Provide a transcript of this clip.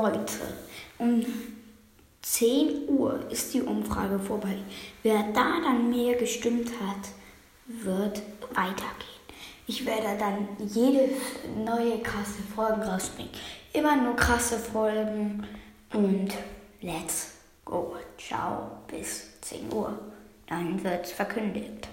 Leute, um 10 Uhr ist die Umfrage vorbei. Wer da dann mehr gestimmt hat, wird weitergehen. Ich werde dann jede neue krasse Folge rausbringen. Immer nur krasse Folgen und let's go. Ciao, bis 10 Uhr. Dann wird's verkündigt.